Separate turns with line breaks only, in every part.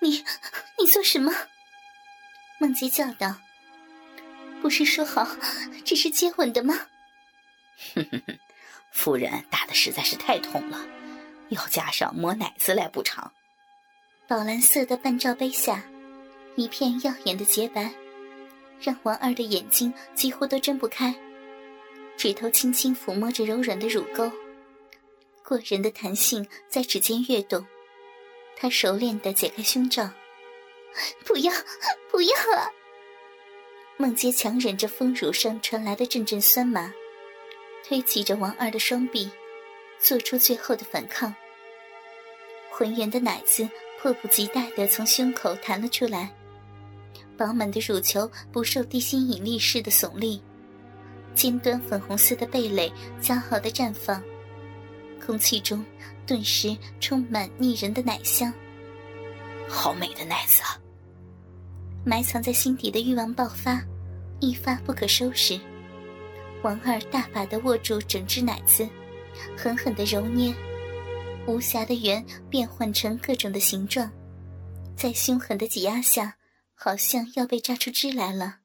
你你做什么？孟杰叫道：“不是说好只是接吻的吗？”
哼哼哼，夫人打的实在是太痛了，要加上抹奶子来补偿。
宝蓝色的半罩杯下，一片耀眼的洁白，让王二的眼睛几乎都睁不开。指头轻轻抚摸着柔软的乳沟，过人的弹性在指尖跃动。他熟练地解开胸罩，不要，不要啊！孟杰强忍着丰乳上传来的阵阵酸麻，推挤着王二的双臂，做出最后的反抗。浑圆的奶子迫不及待地从胸口弹了出来，饱满的乳球不受地心引力似的耸立，尖端粉红色的蓓蕾骄傲地绽放。空气中顿时充满腻人的奶香，
好美的奶子啊！
埋藏在心底的欲望爆发，一发不可收拾。王二大把的握住整只奶子，狠狠的揉捏，无暇的圆变换成各种的形状，在凶狠的挤压下，好像要被榨出汁来了。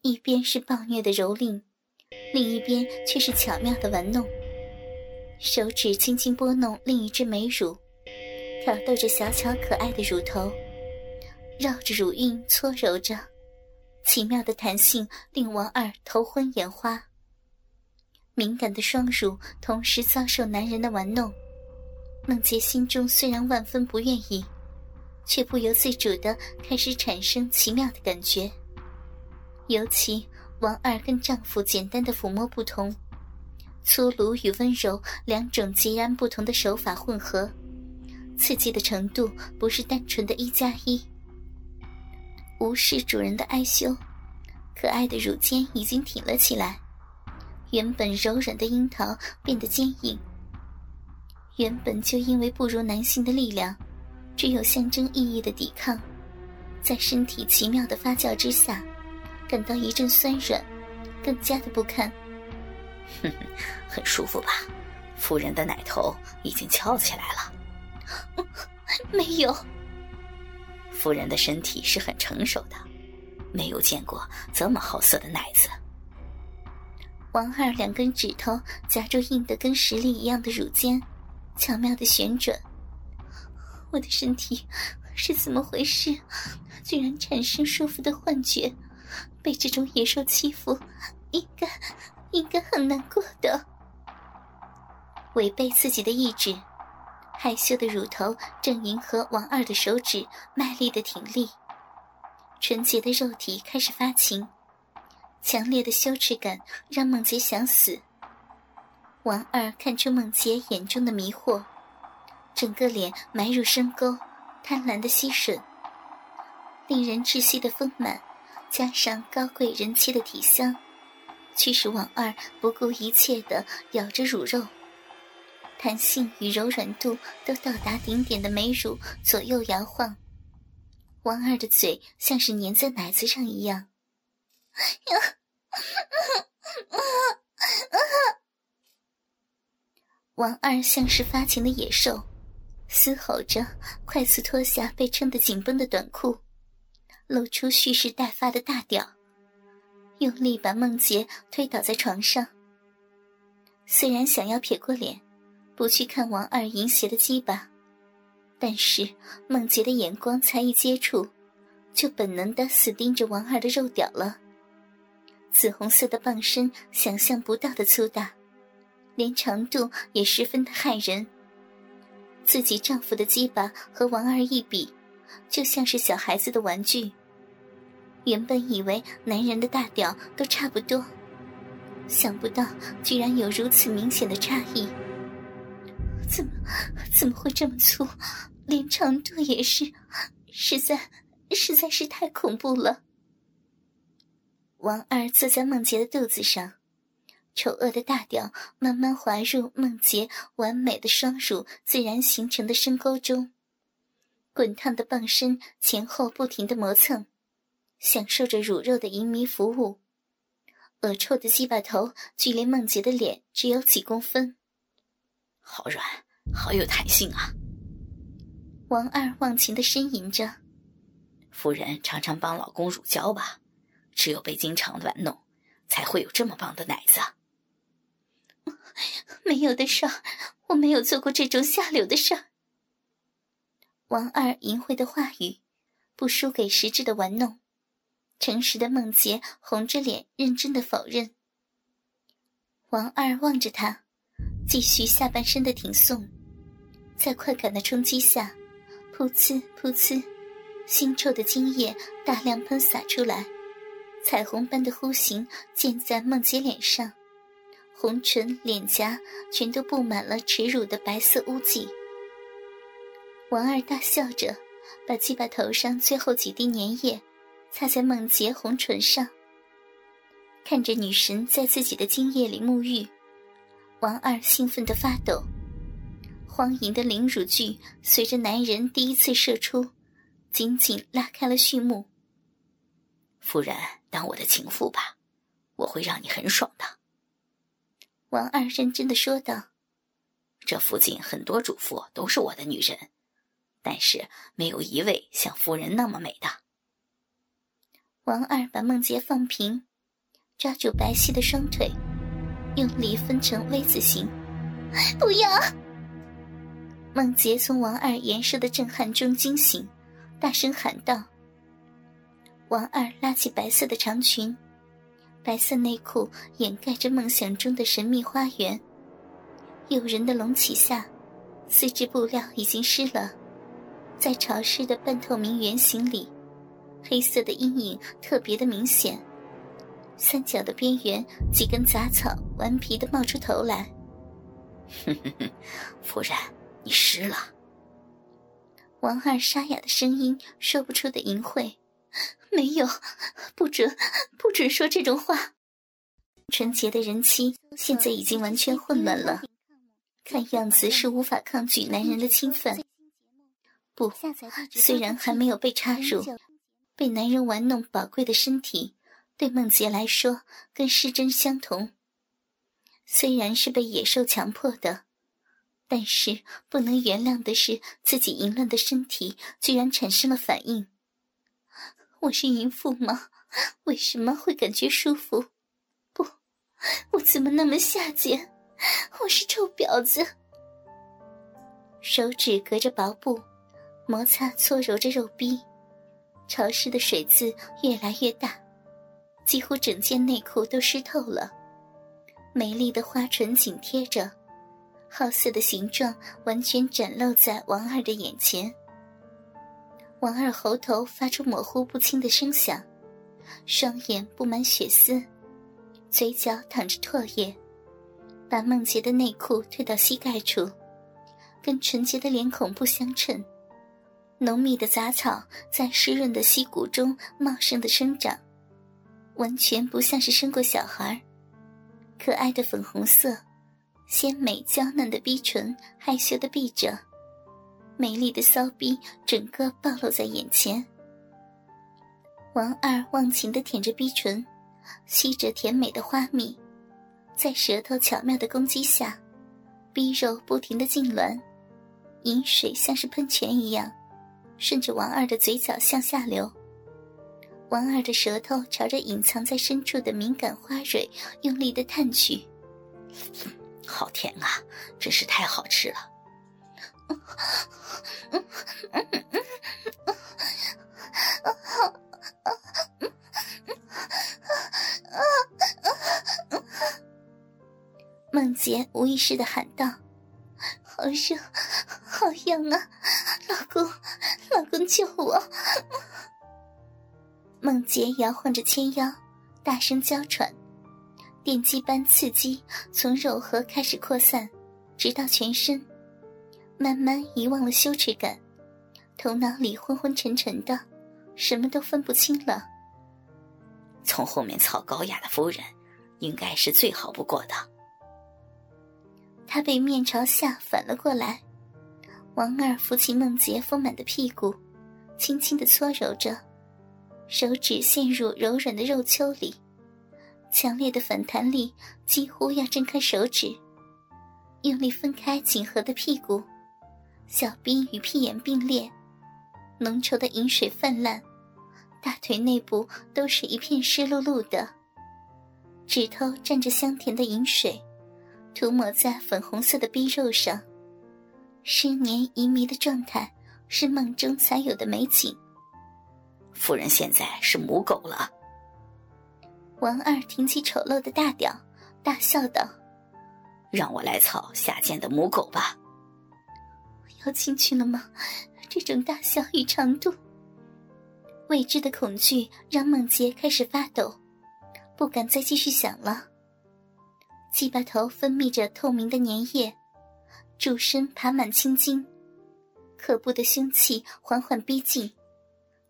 一边是暴虐的蹂躏，另一边却是巧妙的玩弄。手指轻轻拨弄另一只美乳，挑逗着小巧可爱的乳头，绕着乳晕搓揉着，奇妙的弹性令王二头昏眼花。敏感的双乳同时遭受男人的玩弄，孟杰心中虽然万分不愿意，却不由自主的开始产生奇妙的感觉。尤其王二跟丈夫简单的抚摸不同。粗鲁与温柔两种截然不同的手法混合，刺激的程度不是单纯的一加一。无视主人的哀羞，可爱的乳尖已经挺了起来，原本柔软的樱桃变得坚硬。原本就因为不如男性的力量，只有象征意义的抵抗，在身体奇妙的发酵之下，感到一阵酸软，更加的不堪。
哼哼，很舒服吧？夫人的奶头已经翘起来了。
没有。
夫人的身体是很成熟的，没有见过这么好色的奶子。
王二两根指头夹住硬的跟石粒一样的乳尖，巧妙的旋转。我的身体是怎么回事？居然产生舒服的幻觉？被这种野兽欺负，应该……应该很难过的。违背自己的意志，害羞的乳头正迎合王二的手指，卖力的挺立。纯洁的肉体开始发情，强烈的羞耻感让梦洁想死。王二看出梦洁眼中的迷惑，整个脸埋入深沟，贪婪的吸吮，令人窒息的丰满，加上高贵人妻的体香。驱使王二不顾一切的咬着乳肉，弹性与柔软度都到达顶点的美乳左右摇晃，王二的嘴像是粘在奶子上一样。王二像是发情的野兽，嘶吼着，快速脱下被撑得紧绷的短裤，露出蓄势待发的大屌。用力把孟杰推倒在床上。虽然想要撇过脸，不去看王二淫邪的鸡巴，但是孟杰的眼光才一接触，就本能的死盯着王二的肉屌了。紫红色的棒身，想象不到的粗大，连长度也十分的骇人。自己丈夫的鸡巴和王二一比，就像是小孩子的玩具。原本以为男人的大屌都差不多，想不到居然有如此明显的差异。怎么怎么会这么粗？连长度也是，实在实在是太恐怖了。王二坐在梦洁的肚子上，丑恶的大屌慢慢滑入梦洁完美的双乳自然形成的深沟中，滚烫的棒身前后不停的磨蹭。享受着乳肉的淫糜服务，恶臭的鸡巴头距离孟杰的脸只有几公分，
好软，好有弹性啊！
王二忘情的呻吟着：“
夫人常常帮老公乳胶吧？只有被经常玩弄，才会有这么棒的奶子。”
没有的事儿，我没有做过这种下流的事儿。王二淫秽的话语，不输给实质的玩弄。诚实的孟杰红着脸，认真的否认。王二望着他，继续下半身的挺送，在快感的冲击下，噗呲噗呲，腥臭的精液大量喷洒出来，彩虹般的弧形溅在孟杰脸上，红唇、脸颊全都布满了耻辱的白色污迹。王二大笑着，把鸡巴头上最后几滴粘液。擦在孟洁红唇上，看着女神在自己的精液里沐浴，王二兴奋的发抖，荒淫的凌辱剧随着男人第一次射出，紧紧拉开了序幕。
夫人，当我的情妇吧，我会让你很爽的。
王二认真的说道：“
这附近很多主妇都是我的女人，但是没有一位像夫人那么美的。”
王二把孟杰放平，抓住白皙的双腿，用力分成 V 字形。不要！孟杰从王二严实的震撼中惊醒，大声喊道：“王二拉起白色的长裙，白色内裤掩盖着梦想中的神秘花园。诱人的隆起下，丝质布料已经湿了，在潮湿的半透明圆形里。”黑色的阴影特别的明显，三角的边缘几根杂草顽皮的冒出头来。
夫人，你湿了。
王二沙哑的声音说不出的淫秽，没有，不准，不准说这种话。纯洁的人妻现在已经完全混乱了，看样子是无法抗拒男人的侵犯。不，虽然还没有被插入。被男人玩弄宝贵的身体，对梦洁来说跟失真相同。虽然是被野兽强迫的，但是不能原谅的是自己淫乱的身体居然产生了反应。我是淫妇吗？为什么会感觉舒服？不，我怎么那么下贱？我是臭婊子！手指隔着薄布，摩擦搓揉着肉壁。潮湿的水渍越来越大，几乎整件内裤都湿透了。美丽的花唇紧贴着，好色的形状完全展露在王二的眼前。王二喉头发出模糊不清的声响，双眼布满血丝，嘴角淌着唾液，把梦洁的内裤退到膝盖处，跟纯洁的脸孔不相称。浓密的杂草在湿润的溪谷中茂盛的生长，完全不像是生过小孩。可爱的粉红色，鲜美娇嫩的逼唇，害羞的闭着，美丽的骚逼整个暴露在眼前。王二忘情的舔着逼唇，吸着甜美的花蜜，在舌头巧妙的攻击下，逼肉不停的痉挛，饮水像是喷泉一样。顺着王二的嘴角向下流，王二的舌头朝着隐藏在深处的敏感花蕊用力的探去，
好甜啊，真是太好吃了。
孟杰无意识的喊道：“好热，好痒啊，老公！”救我！孟杰摇晃着纤腰，大声娇喘，电击般刺激从肉核开始扩散，直到全身，慢慢遗忘了羞耻感，头脑里昏昏沉沉的，什么都分不清了。
从后面操高雅的夫人，应该是最好不过的。
他被面朝下反了过来。王二扶起梦洁丰满的屁股，轻轻的搓揉着，手指陷入柔软的肉丘里，强烈的反弹力几乎要挣开手指，用力分开紧合的屁股，小臂与屁眼并列，浓稠的饮水泛滥，大腿内部都是一片湿漉漉的。指头沾着香甜的饮水，涂抹在粉红色的逼肉上，失黏遗迷的状态是梦中才有的美景。
夫人现在是母狗了。
王二挺起丑陋的大屌，大笑道：“
让我来操下贱的母狗吧。”
要进去了吗？这种大小与长度，未知的恐惧让梦洁开始发抖，不敢再继续想了。鸡巴头分泌着透明的粘液，柱身爬满青筋，可怖的凶器缓缓逼近，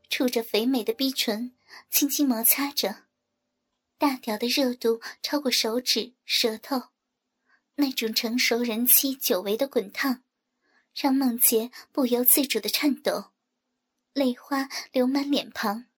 触着肥美的逼唇，轻轻摩擦着，大屌的热度超过手指、舌头，那种成熟人妻久违的滚烫。让梦洁不由自主的颤抖，泪花流满脸庞。